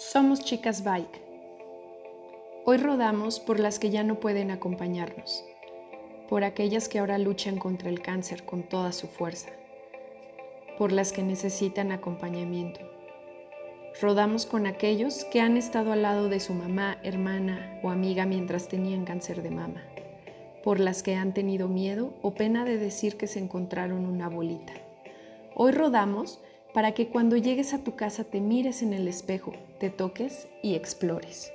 Somos Chicas Bike. Hoy rodamos por las que ya no pueden acompañarnos, por aquellas que ahora luchan contra el cáncer con toda su fuerza, por las que necesitan acompañamiento. Rodamos con aquellos que han estado al lado de su mamá, hermana o amiga mientras tenían cáncer de mama, por las que han tenido miedo o pena de decir que se encontraron una bolita. Hoy rodamos para que cuando llegues a tu casa te mires en el espejo, te toques y explores.